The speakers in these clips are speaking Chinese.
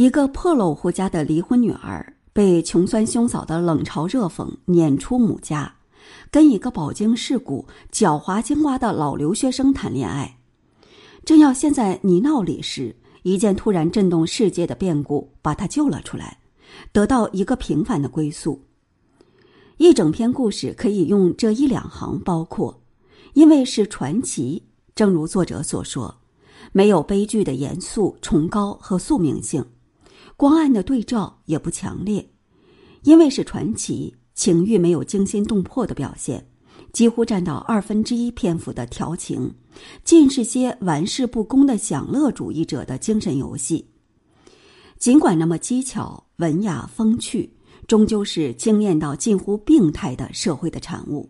一个破落户家的离婚女儿被穷酸兄嫂的冷嘲热讽撵出母家，跟一个饱经世故、狡猾精蛙的老留学生谈恋爱。正要陷在泥淖里时，一件突然震动世界的变故把他救了出来，得到一个平凡的归宿。一整篇故事可以用这一两行包括，因为是传奇。正如作者所说，没有悲剧的严肃、崇高和宿命性。光暗的对照也不强烈，因为是传奇，情欲没有惊心动魄的表现，几乎占到二分之一篇幅的调情，尽是些玩世不恭的享乐主义者的精神游戏。尽管那么机巧、文雅、风趣，终究是惊艳到近乎病态的社会的产物，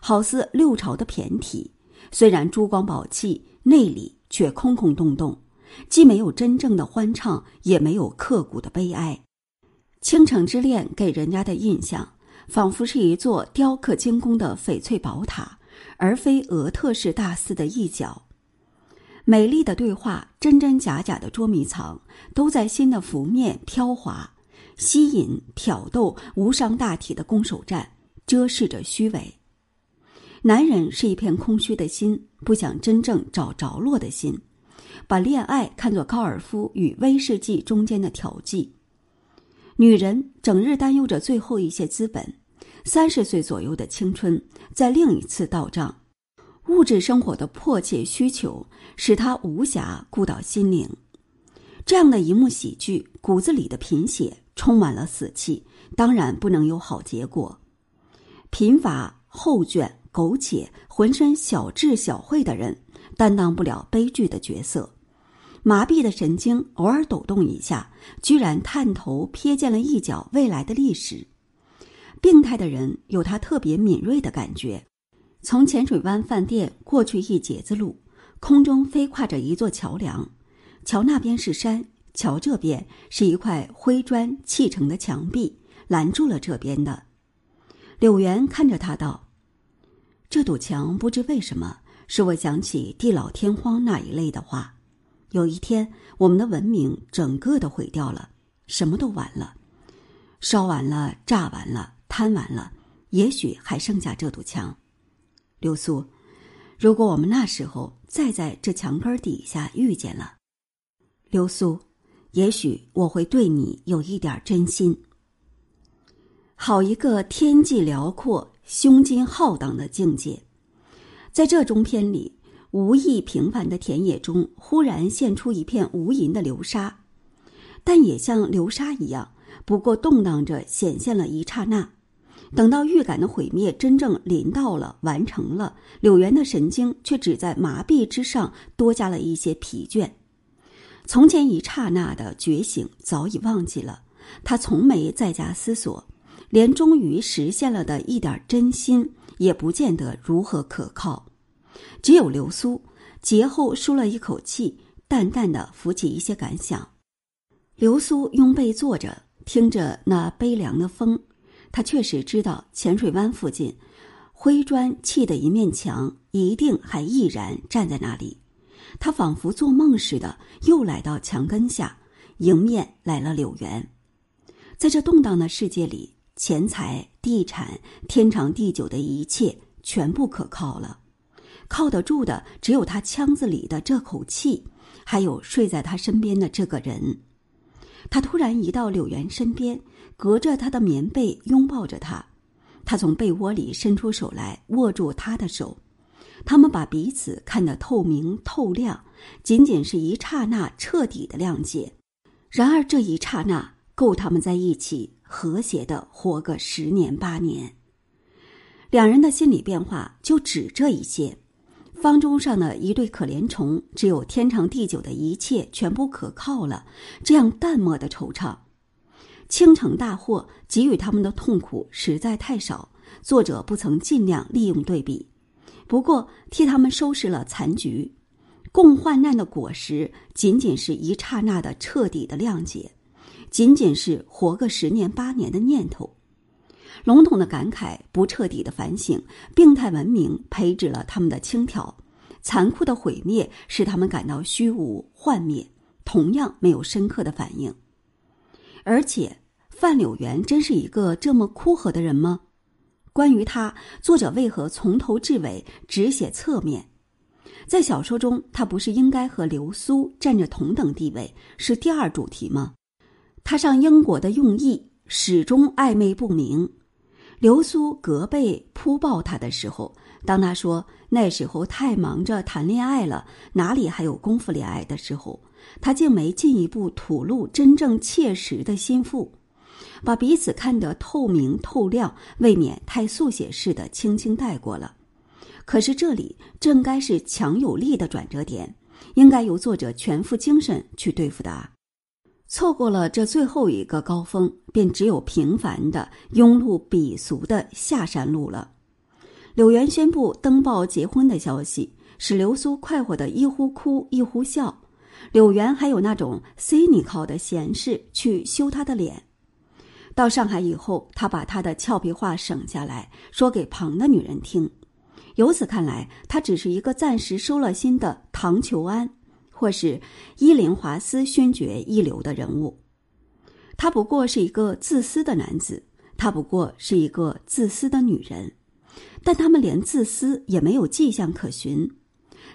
好似六朝的骈体，虽然珠光宝气，内里却空空洞洞。既没有真正的欢畅，也没有刻骨的悲哀。倾城之恋给人家的印象，仿佛是一座雕刻精工的翡翠宝塔，而非俄特式大寺的一角。美丽的对话，真真假假的捉迷藏，都在心的浮面飘滑，吸引、挑逗，无伤大体的攻守战，遮饰着虚伪。男人是一片空虚的心，不想真正找着落的心。把恋爱看作高尔夫与威士忌中间的调剂，女人整日担忧着最后一些资本，三十岁左右的青春在另一次到账，物质生活的迫切需求使她无暇顾到心灵。这样的一幕喜剧，骨子里的贫血充满了死气，当然不能有好结果。贫乏、厚卷、苟且、浑身小智小慧的人。担当不了悲剧的角色，麻痹的神经偶尔抖动一下，居然探头瞥见了一角未来的历史。病态的人有他特别敏锐的感觉。从浅水湾饭店过去一截子路，空中飞跨着一座桥梁，桥那边是山，桥这边是一块灰砖砌成的墙壁，拦住了这边的。柳原看着他道：“这堵墙不知为什么。”使我想起地老天荒那一类的话。有一天，我们的文明整个的毁掉了，什么都完了，烧完了，炸完了，贪完了，也许还剩下这堵墙。刘苏，如果我们那时候再在这墙根底下遇见了，刘苏，也许我会对你有一点真心。好一个天际辽阔、胸襟浩荡的境界！在这中篇里，无意平凡的田野中，忽然现出一片无垠的流沙，但也像流沙一样，不过动荡着显现了一刹那。等到预感的毁灭真正临到了、完成了，柳原的神经却只在麻痹之上多加了一些疲倦。从前一刹那的觉醒早已忘记了，他从没在家思索，连终于实现了的一点真心。也不见得如何可靠，只有流苏节后舒了一口气，淡淡的浮起一些感想。流苏拥背坐着，听着那悲凉的风，他确实知道浅水湾附近灰砖砌的一面墙一定还毅然站在那里。他仿佛做梦似的，又来到墙根下，迎面来了柳原。在这动荡的世界里。钱财、地产、天长地久的一切，全部可靠了。靠得住的只有他腔子里的这口气，还有睡在他身边的这个人。他突然移到柳原身边，隔着他的棉被拥抱着他。他从被窝里伸出手来，握住他的手。他们把彼此看得透明透亮，仅仅是一刹那彻底的谅解。然而这一刹那够他们在一起。和谐的活个十年八年，两人的心理变化就只这一些。方舟上的一对可怜虫，只有天长地久的一切全部可靠了，这样淡漠的惆怅。倾城大祸给予他们的痛苦实在太少，作者不曾尽量利用对比，不过替他们收拾了残局。共患难的果实，仅仅是一刹那的彻底的谅解。仅仅是活个十年八年的念头，笼统的感慨，不彻底的反省，病态文明培植了他们的轻佻，残酷的毁灭使他们感到虚无幻灭，同样没有深刻的反应。而且，范柳原真是一个这么枯涸的人吗？关于他，作者为何从头至尾只写侧面？在小说中，他不是应该和流苏占着同等地位，是第二主题吗？他上英国的用意始终暧昧不明。流苏隔背扑抱他的时候，当他说那时候太忙着谈恋爱了，哪里还有功夫恋爱的时候，他竟没进一步吐露真正切实的心腹，把彼此看得透明透亮，未免太速写式的轻轻带过了。可是这里正该是强有力的转折点，应该由作者全副精神去对付的啊！错过了这最后一个高峰，便只有平凡的庸碌鄙俗的下山路了。柳原宣布登报结婚的消息，使流苏快活的一呼哭一呼笑。柳原还有那种 cynical 的闲事去羞他的脸。到上海以后，他把他的俏皮话省下来说给旁的女人听。由此看来，他只是一个暂时收了心的唐求安，或是伊林华斯勋爵一流的人物。他不过是一个自私的男子，他不过是一个自私的女人，但他们连自私也没有迹象可循。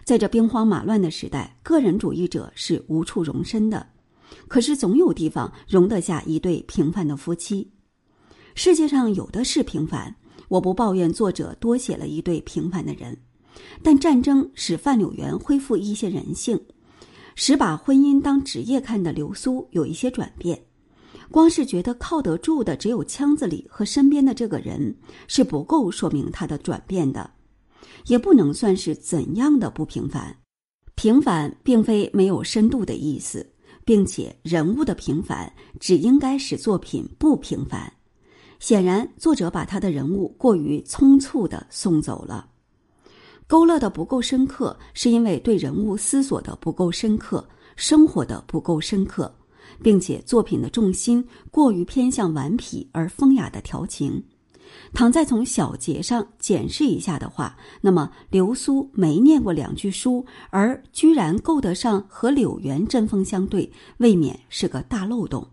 在这兵荒马乱的时代，个人主义者是无处容身的。可是总有地方容得下一对平凡的夫妻。世界上有的是平凡。我不抱怨作者多写了一对平凡的人，但战争使范柳原恢复一些人性，使把婚姻当职业看的流苏有一些转变。光是觉得靠得住的只有腔子里和身边的这个人是不够说明他的转变的，也不能算是怎样的不平凡。平凡并非没有深度的意思，并且人物的平凡只应该使作品不平凡。显然，作者把他的人物过于匆促的送走了，勾勒的不够深刻，是因为对人物思索的不够深刻，生活的不够深刻，并且作品的重心过于偏向顽皮而风雅的调情。倘再从小节上检视一下的话，那么流苏没念过两句书，而居然够得上和柳原针锋相对，未免是个大漏洞。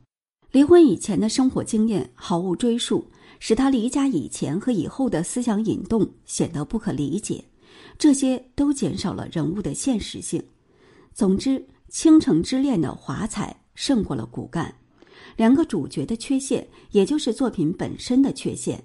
离婚以前的生活经验毫无追溯，使他离家以前和以后的思想引动显得不可理解。这些都减少了人物的现实性。总之，《倾城之恋》的华彩胜过了骨干。两个主角的缺陷，也就是作品本身的缺陷，